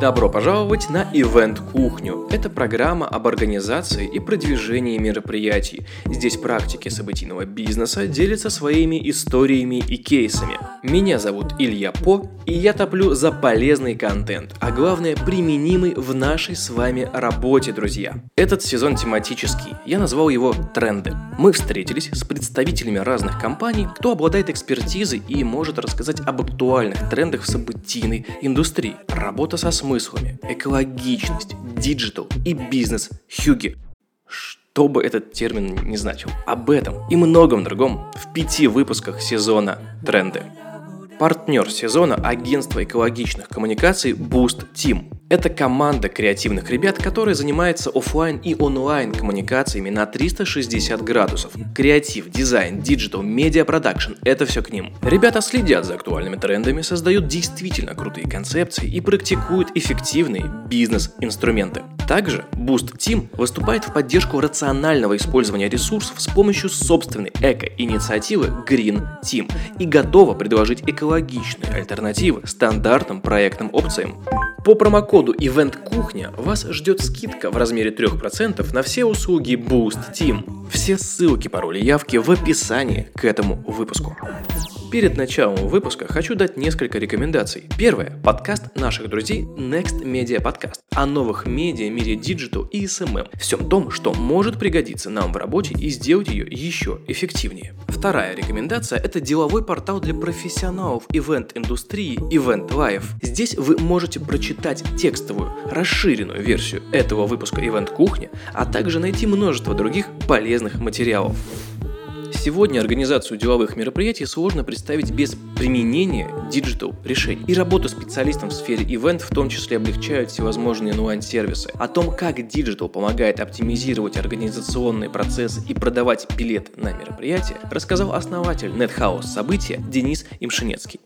Добро пожаловать на Event Кухню. Это программа об организации и продвижении мероприятий. Здесь практики событийного бизнеса делятся своими историями и кейсами. Меня зовут Илья По, и я топлю за полезный контент, а главное применимый в нашей с вами работе, друзья. Этот сезон тематический, я назвал его «Тренды». Мы встретились с представителями разных компаний, кто обладает экспертизой и может рассказать об актуальных трендах в событийной индустрии. Работа со смыслом смыслами, экологичность, digital и бизнес-хюгге. Что бы этот термин не значил. Об этом и многом другом в пяти выпусках сезона «Тренды». Партнер сезона – агентство экологичных коммуникаций Boost Team – это команда креативных ребят, которые занимаются офлайн и онлайн коммуникациями на 360 градусов. Креатив, дизайн, digital, медиапродакшн – это все к ним. Ребята следят за актуальными трендами, создают действительно крутые концепции и практикуют эффективные бизнес-инструменты. Также Boost Team выступает в поддержку рационального использования ресурсов с помощью собственной эко-инициативы Green Team и готова предложить экологичные альтернативы стандартным проектным опциям. По промокоду Event Кухня вас ждет скидка в размере 3% на все услуги Boost Team. Все ссылки, пароли явки в описании к этому выпуску. Перед началом выпуска хочу дать несколько рекомендаций. Первое – подкаст наших друзей Next Media Podcast о новых медиа, мире digital и SMM. Всем том, что может пригодиться нам в работе и сделать ее еще эффективнее. Вторая рекомендация – это деловой портал для профессионалов event-индустрии Event Life. Здесь вы можете прочитать текстовую, расширенную версию этого выпуска Event Кухни, а также найти множество других полезных материалов. Сегодня организацию деловых мероприятий сложно представить без применения digital решений. И работу специалистам в сфере event в том числе облегчают всевозможные онлайн-сервисы. О том, как digital помогает оптимизировать организационные процессы и продавать билет на мероприятие, рассказал основатель Nethouse.События Денис Имшенецкий.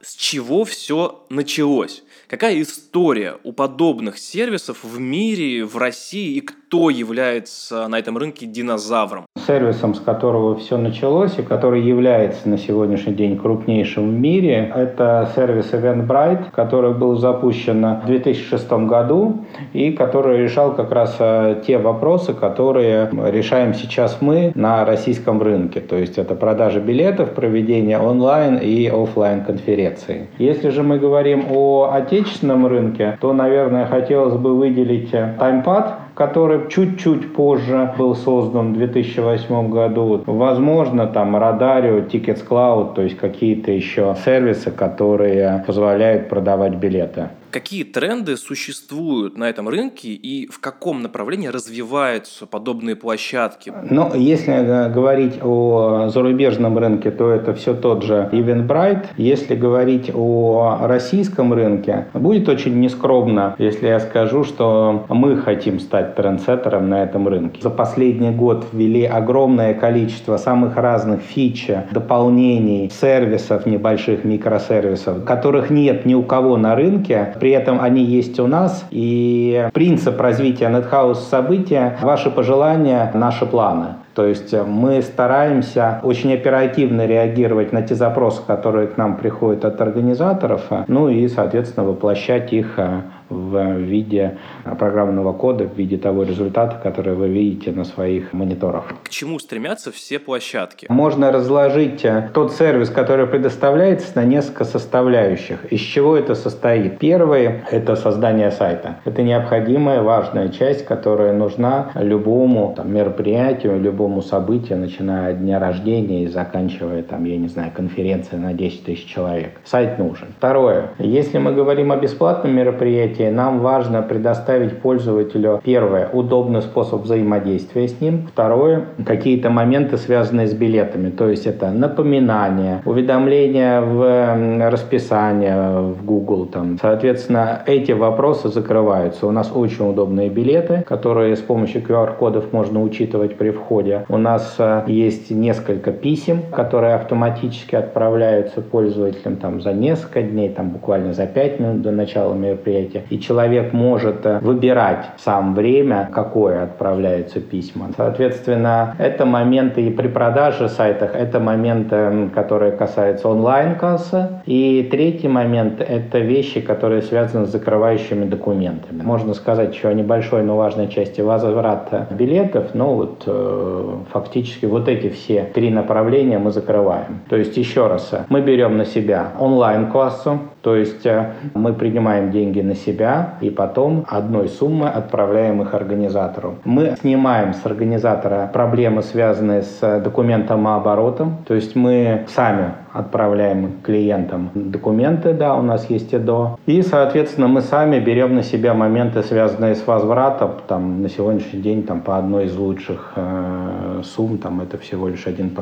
С чего все началось? Какая история у подобных сервисов в мире, в России и кто является на этом рынке динозавром? Сервисом, с которого все началось и который является на сегодняшний день крупнейшим в мире, это сервис Eventbrite, который был запущен в 2006 году и который решал как раз э, те вопросы, которые решаем сейчас мы на российском рынке. То есть это продажа билетов, проведение онлайн и офлайн конференций. Если же мы говорим о отечественном рынке, то, наверное, хотелось бы выделить TimePad, который чуть-чуть позже был создан в 2008 году. Возможно, там Радарио, Tickets Cloud, то есть какие-то еще сервисы, которые позволяют продавать билеты. Какие тренды существуют на этом рынке и в каком направлении развиваются подобные площадки? Ну, если говорить о зарубежном рынке, то это все тот же Eventbrite. Если говорить о российском рынке, будет очень нескромно, если я скажу, что мы хотим стать трендсеттером на этом рынке. За последний год ввели огромное количество самых разных фич, дополнений, сервисов, небольших микросервисов, которых нет ни у кого на рынке при этом они есть у нас. И принцип развития NetHouse события – ваши пожелания, наши планы. То есть э, мы стараемся очень оперативно реагировать на те запросы, которые к нам приходят от организаторов, ну и, соответственно, воплощать их э, в виде программного кода, в виде того результата, который вы видите на своих мониторах. К чему стремятся все площадки? Можно разложить э, тот сервис, который предоставляется, на несколько составляющих. Из чего это состоит? Первый – это создание сайта. Это необходимая, важная часть, которая нужна любому там, мероприятию, любому событию, начиная от дня рождения и заканчивая, там, я не знаю, конференцией на 10 тысяч человек. Сайт нужен. Второе. Если мы говорим о бесплатном мероприятии, мероприятии нам важно предоставить пользователю, первое, удобный способ взаимодействия с ним, второе, какие-то моменты, связанные с билетами, то есть это напоминания, уведомления в расписание в Google. Там. Соответственно, эти вопросы закрываются. У нас очень удобные билеты, которые с помощью QR-кодов можно учитывать при входе. У нас э, есть несколько писем, которые автоматически отправляются пользователям там, за несколько дней, там, буквально за 5 минут до начала мероприятия и человек может выбирать сам время, какое отправляются письма. Соответственно, это моменты и при продаже сайтах, это моменты, которые касаются онлайн-кассы. И третий момент – это вещи, которые связаны с закрывающими документами. Можно сказать еще о небольшой, но важной части возврата билетов, но вот э, фактически вот эти все три направления мы закрываем. То есть еще раз, мы берем на себя онлайн-кассу, то есть э, мы принимаем деньги на себя и потом одной суммы отправляем их организатору. Мы снимаем с организатора проблемы, связанные с документом оборотом. То есть мы сами отправляем клиентам документы, да, у нас есть ЭДО. И, соответственно, мы сами берем на себя моменты, связанные с возвратом. Там, на сегодняшний день там, по одной из лучших э, сумм там, это всего лишь 1%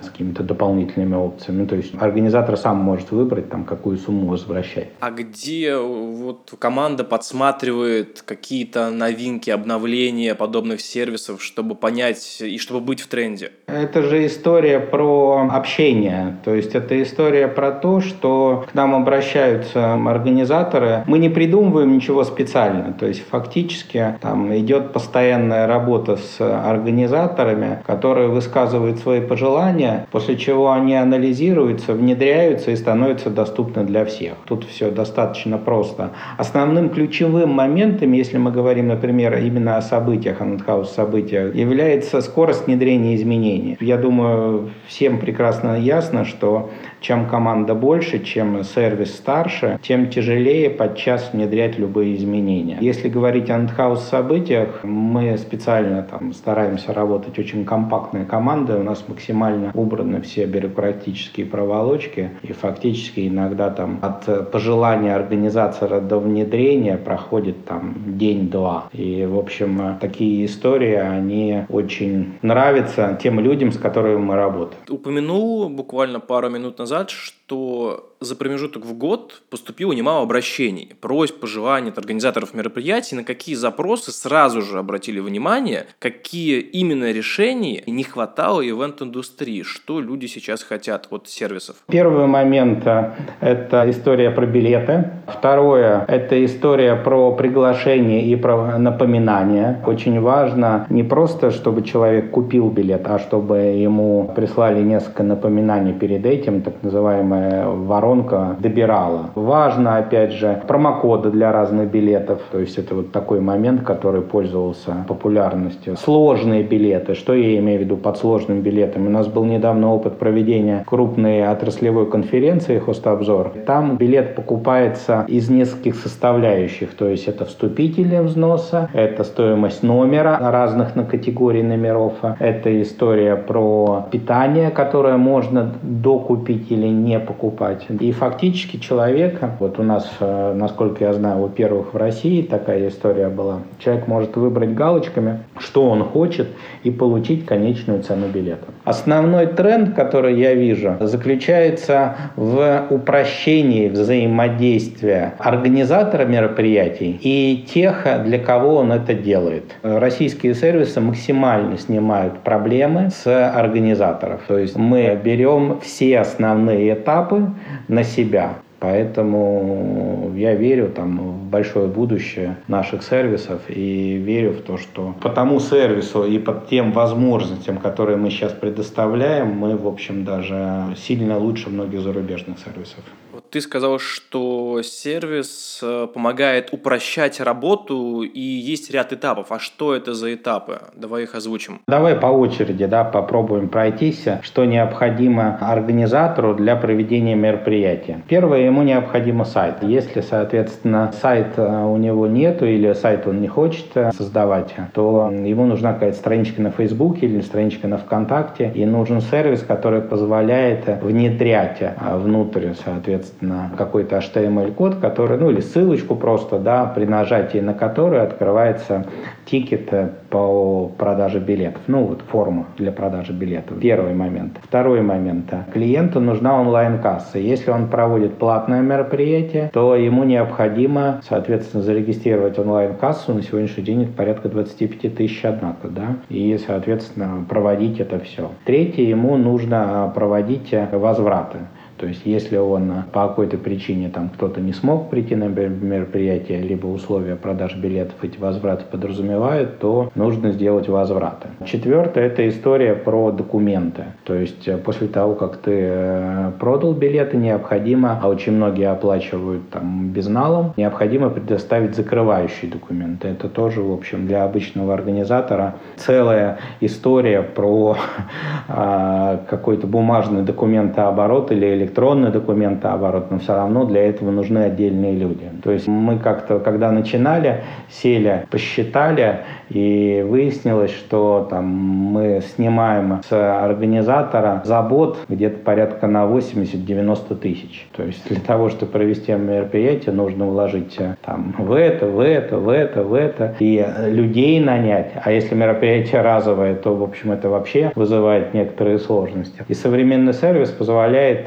с какими-то дополнительными опциями. То есть организатор сам может выбрать, там, какую сумму возвращать. А где вот команда подсматривает какие-то новинки, обновления подобных сервисов, чтобы понять и чтобы быть в тренде? Это же история про общение. То есть это история про то, что к нам обращаются организаторы. Мы не придумываем ничего специально. То есть фактически там идет постоянная работа с организаторами, которые высказывают свои пожелания, после чего они анализируются, внедряются и становятся доступны для всех. Тут все достаточно просто. Основным ключевым моментом, если мы говорим, например, именно о событиях, о Нетхаус событиях, является скорость внедрения изменений. Я думаю, всем прекрасно ясно, что чем команда больше, чем сервис старше, тем тяжелее подчас внедрять любые изменения. Если говорить о антхаус событиях, мы специально там стараемся работать очень компактной командой, у нас максимально убраны все бюрократические проволочки, и фактически иногда там от пожелания организатора до внедрения проходит там день-два. И, в общем, такие истории, они очень нравятся тем людям, с которыми мы работаем. Упомянул буквально пару минут назад, что за промежуток в год поступило немало обращений, просьб, пожеланий от организаторов мероприятий, на какие запросы сразу же обратили внимание, какие именно решений не хватало ивент-индустрии, что люди сейчас хотят от сервисов. Первый момент э, – это история про билеты. Второе – это история про приглашение и про напоминание. Очень важно не просто, чтобы человек купил билет, а чтобы ему прислали несколько напоминаний перед этим, так называемая воронка воронка добирала. Важно, опять же, промокоды для разных билетов. То есть это вот такой момент, который пользовался популярностью. Сложные билеты. Что я имею в виду под сложным билетом? У нас был недавно опыт проведения крупной отраслевой конференции «Хостобзор». Там билет покупается из нескольких составляющих. То есть это вступители взноса, это стоимость номера разных на категории номеров, это история про питание, которое можно докупить или не покупать. И фактически человека, вот у нас, э, насколько я знаю, во-первых, в России такая история была, человек может выбрать галочками, что он хочет, и получить конечную цену билета. Основной тренд, который я вижу, заключается в упрощении взаимодействия организатора мероприятий и тех, для кого он это делает. Российские сервисы максимально снимают проблемы с организаторов. То есть мы берем все основные этапы, на себя. Поэтому я верю там, в большое будущее наших сервисов и верю в то, что по тому сервису и по тем возможностям, которые мы сейчас предоставляем, мы, в общем, даже сильно лучше многих зарубежных сервисов. Ты сказал, что сервис э, помогает упрощать работу и есть ряд этапов. А что это за этапы? Давай их озвучим. Давай по очереди да, попробуем пройтись, что необходимо организатору для проведения мероприятия. Первое, ему необходимо сайт. Если, соответственно, сайт э, у него нету или сайт он не хочет э, создавать, то ему нужна какая-то страничка на Фейсбуке или страничка на ВКонтакте, и нужен сервис, который позволяет внедрять внутрь, соответственно, на какой-то HTML-код, который, ну или ссылочку просто, да, при нажатии на которую открывается тикет э, по продаже билетов. Ну вот форма для продажи билетов. Первый момент. Второй момент. Клиенту нужна онлайн-касса. Если он проводит платное мероприятие, то ему необходимо, соответственно, зарегистрировать онлайн-кассу. На сегодняшний день это порядка 25 тысяч однако, да, и, соответственно, проводить это все. Третье, ему нужно проводить возвраты. То есть, если он по какой-то причине там кто-то не смог прийти на мероприятие, либо условия продаж билетов эти возвраты подразумевают, то нужно сделать возвраты. Четвертое – это история про документы. То есть, после того, как ты э, продал билеты, необходимо, а очень многие оплачивают там безналом, необходимо предоставить закрывающие документы. Это тоже, в общем, для обычного организатора целая история про а, какой-то бумажный документооборот или электронный документооборот, но все равно для этого нужны отдельные люди. То есть мы как-то, когда начинали, сели, посчитали, и выяснилось, что там мы снимаем с организатора забот где-то порядка на 80-90 тысяч. То есть для того, чтобы провести мероприятие, нужно вложить э, там в это, в это, в это, в это, и людей нанять. А если мероприятие разовое, то, в общем, это вообще вызывает некоторые сложности. И современный сервис позволяет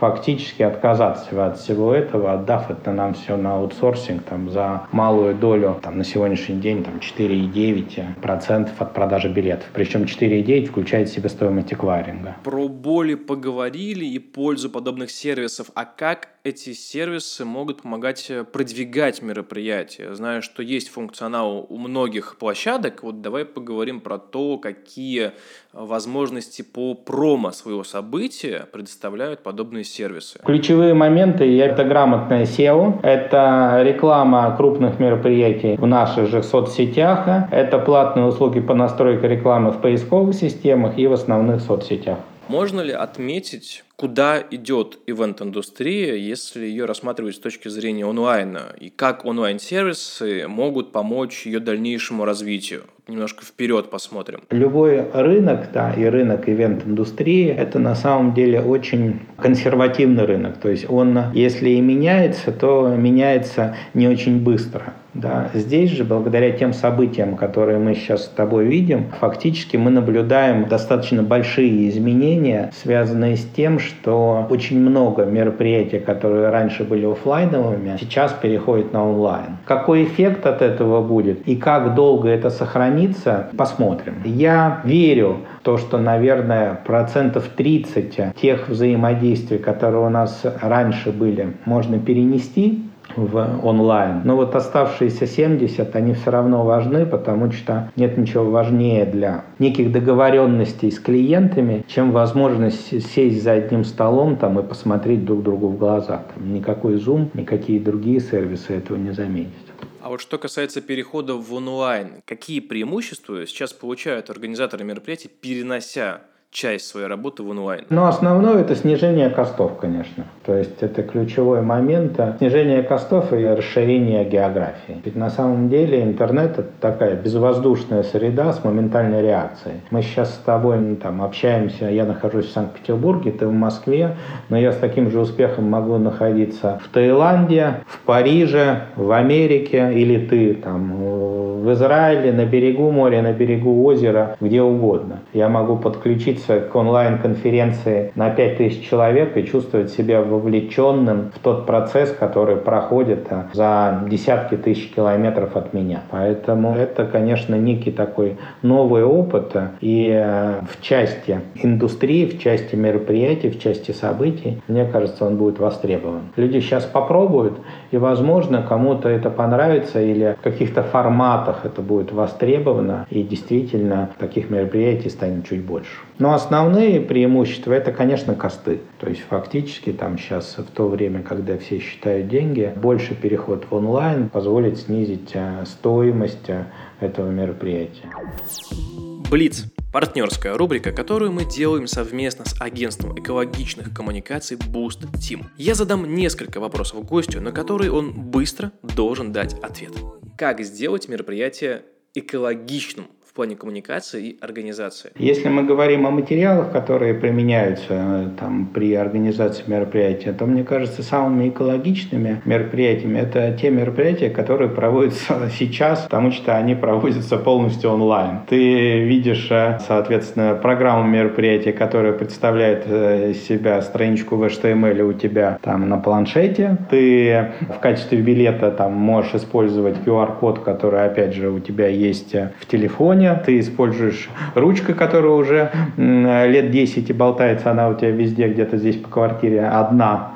фактически отказаться от всего этого, отдав это нам все на аутсорсинг там, за малую долю там, на сегодняшний день там, 4,9% от продажи билетов. Причем 4,9 включает в себя стоимость эквайринга. Про боли поговорили и пользу подобных сервисов. А как эти сервисы могут помогать э, продвигать мероприятия? Знаю, что есть функционал у многих площадок. Вот давай поговорим про то, какие возможности по промо своего события предоставляют подобные сервисы. Ключевые моменты – это грамотное SEO, это реклама крупных мероприятий в наших же соцсетях, это платные услуги по настройке рекламы в поисковых системах и в основных соцсетях. Можно ли отметить куда идет ивент-индустрия, если ее рассматривать с точки зрения онлайна, и как онлайн-сервисы могут помочь ее дальнейшему развитию. Немножко вперед посмотрим. Любой рынок, да, и рынок ивент-индустрии, это на самом деле очень консервативный рынок. То есть он, если и меняется, то меняется не очень быстро. Да. Здесь же, благодаря тем событиям, которые мы сейчас с тобой видим, фактически мы наблюдаем достаточно большие изменения, связанные с тем, что очень много мероприятий, которые раньше были офлайновыми, сейчас переходят на онлайн. Какой эффект от этого будет и как долго это сохранится, посмотрим. Я верю то, что, наверное, процентов 30 тех взаимодействий, которые у нас раньше были, можно перенести в онлайн. Но вот оставшиеся 70, они все равно важны, потому что нет ничего важнее для неких договоренностей с клиентами, чем возможность сесть за одним столом там, и посмотреть друг другу в глаза. Там, никакой Zoom, никакие другие сервисы этого не заменят. А вот что касается перехода в онлайн, какие преимущества сейчас получают организаторы мероприятий, перенося часть своей работы в онлайн? Ну, основное это снижение костов, конечно. То есть это ключевой момент. Снижение костов и расширение географии. Ведь на самом деле интернет это такая безвоздушная среда с моментальной реакцией. Мы сейчас с тобой ну, там общаемся, я нахожусь в Санкт-Петербурге, ты в Москве, но я с таким же успехом могу находиться в Таиланде, в Париже, в Америке, или ты там в Израиле, на берегу моря, на берегу озера, где угодно. Я могу подключить подключиться к онлайн-конференции на 5000 человек и чувствовать себя вовлеченным в тот процесс, который проходит а, за десятки тысяч километров от меня. Поэтому это, конечно, некий такой новый опыт. И а, в части индустрии, в части мероприятий, в части событий, мне кажется, он будет востребован. Люди сейчас попробуют, и, возможно, кому-то это понравится или в каких-то форматах это будет востребовано, и действительно таких мероприятий станет чуть больше. Но основные преимущества это, конечно, косты. То есть фактически там сейчас в то время, когда все считают деньги, больше переход в онлайн позволит снизить э, стоимость э, этого мероприятия. Блиц партнерская рубрика, которую мы делаем совместно с агентством экологичных коммуникаций Boost Team. Я задам несколько вопросов гостю, на которые он быстро должен дать ответ. Как сделать мероприятие экологичным в плане коммуникации и организации. Если мы говорим о материалах, которые применяются э, там, при организации мероприятия, то, мне кажется, самыми экологичными мероприятиями это те мероприятия, которые проводятся сейчас, потому что они проводятся полностью онлайн. Ты видишь, э, соответственно, программу мероприятия, которая представляет э, себя страничку в HTML у тебя там на планшете. Ты в качестве билета там можешь использовать QR-код, который, опять же, у тебя есть в телефоне телефоне, ты используешь ручку, которая уже лет 10 и болтается, она у тебя везде, где-то здесь по квартире одна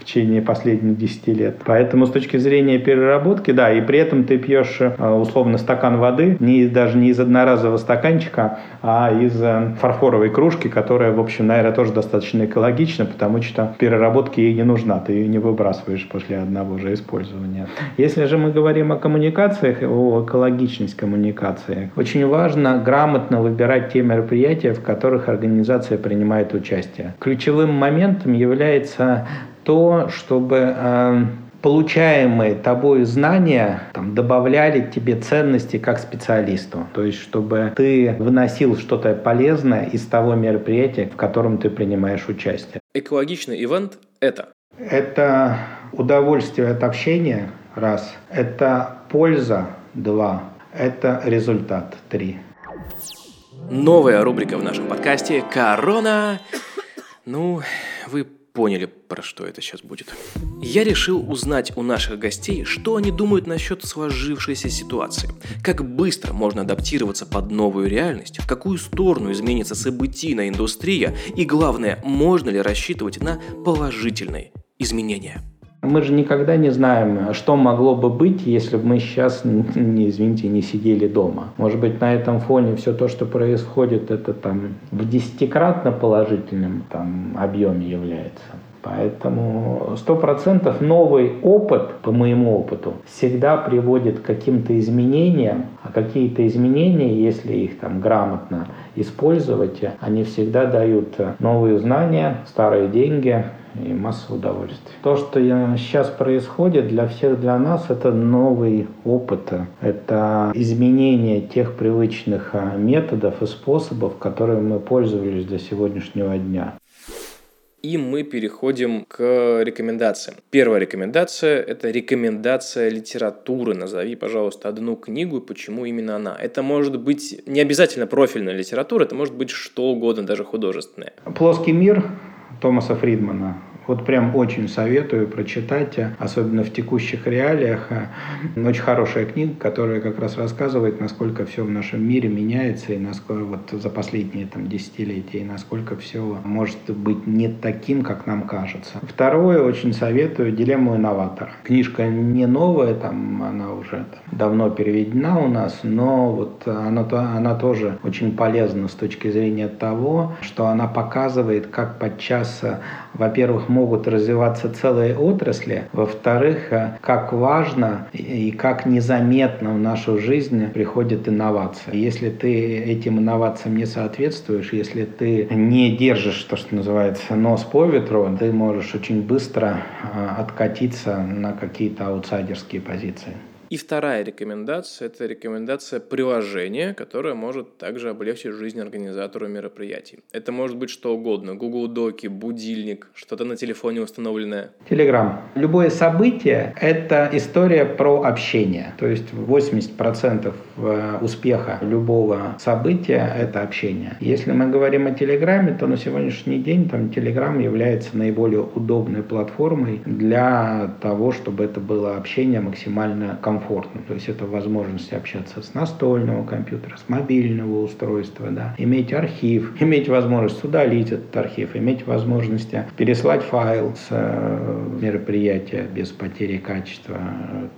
в течение последних 10 лет. Поэтому с точки зрения переработки, да, и при этом ты пьешь э, условно стакан воды, не, даже не из одноразового стаканчика, а из э, фарфоровой кружки, которая, в общем, наверное, тоже достаточно экологична, потому что переработки ей не нужна, ты ее не выбрасываешь после одного же использования. Если же мы говорим о коммуникациях, о экологичности коммуникации, очень важно грамотно выбирать те мероприятия, в которых организация принимает участие. Ключевым моментом является то, чтобы э, получаемые тобой знания там, добавляли тебе ценности как специалисту. То есть, чтобы ты выносил что-то полезное из того мероприятия, в котором ты принимаешь участие. Экологичный ивент – это? Это удовольствие от общения – раз. Это польза – два. Это результат – три. Новая рубрика в нашем подкасте «Корона». Ну, вы поняли, про что это сейчас будет. Я решил узнать у наших гостей, что они думают насчет сложившейся ситуации. Как быстро можно адаптироваться под новую реальность, в какую сторону изменится событийная индустрия и, главное, можно ли рассчитывать на положительные изменения. Мы же никогда не знаем, что могло бы быть, если бы мы сейчас, не, извините, не сидели дома. Может быть, на этом фоне все то, что происходит, это там в десятикратно положительном там, объеме является. Поэтому сто процентов новый опыт, по моему опыту, всегда приводит к каким-то изменениям, а какие-то изменения, если их там грамотно использовать, они всегда дают новые знания, старые деньги, и масса удовольствия. То, что сейчас происходит для всех, для нас, это новый опыт, это изменение тех привычных а, методов и способов, которыми мы пользовались до сегодняшнего дня. И мы переходим к рекомендациям. Первая рекомендация – это рекомендация литературы. Назови, пожалуйста, одну книгу и почему именно она. Это может быть не обязательно профильная литература, это может быть что угодно, даже художественная. «Плоский мир» Томаса Фридмана. Вот прям очень советую прочитать, особенно в текущих реалиях. Очень хорошая книга, которая как раз рассказывает, насколько все в нашем мире меняется, и насколько вот за последние там, десятилетия, и насколько все может быть не таким, как нам кажется. Второе, очень советую «Дилемму инноватора». Книжка не новая, там она уже там, давно переведена у нас, но вот она, она тоже очень полезна с точки зрения того, что она показывает, как подчас, во-первых, могут развиваться целые отрасли. Во-вторых, э, как важно и как незаметно в нашу жизнь приходит инновация. Если ты этим инновациям не соответствуешь, если ты не держишь, то, что называется, нос по ветру, ты можешь очень быстро э, откатиться на какие-то аутсайдерские позиции. И вторая рекомендация – это рекомендация приложения, которое может также облегчить жизнь организатору мероприятий. Это может быть что угодно – Google Доки, будильник, что-то на телефоне установленное. Телеграм. Любое событие – это история про общение. То есть 80% э, успеха любого события – это общение. Если мы говорим о Телеграме, то на сегодняшний день там Телеграм является наиболее удобной платформой для того, чтобы это было общение максимально комфортно комфортно. То есть это возможность общаться с настольного компьютера, с мобильного устройства, да, иметь архив, иметь возможность удалить этот архив, иметь возможность переслать файл с э, мероприятия без потери качества,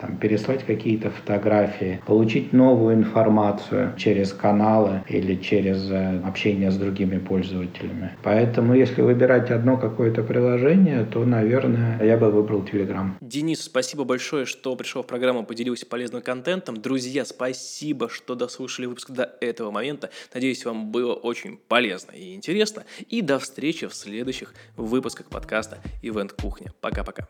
там, переслать какие-то фотографии, получить новую информацию через каналы или через э, общение с другими пользователями. Поэтому, если выбирать одно какое-то приложение, то, наверное, я бы выбрал Telegram. Денис, спасибо большое, что пришел в программу, поделился поделился полезным контентом. Друзья, спасибо, что дослушали выпуск до этого момента. Надеюсь, вам было очень полезно и интересно. И до встречи в следующих выпусках подкаста Event Кухня. Пока-пока.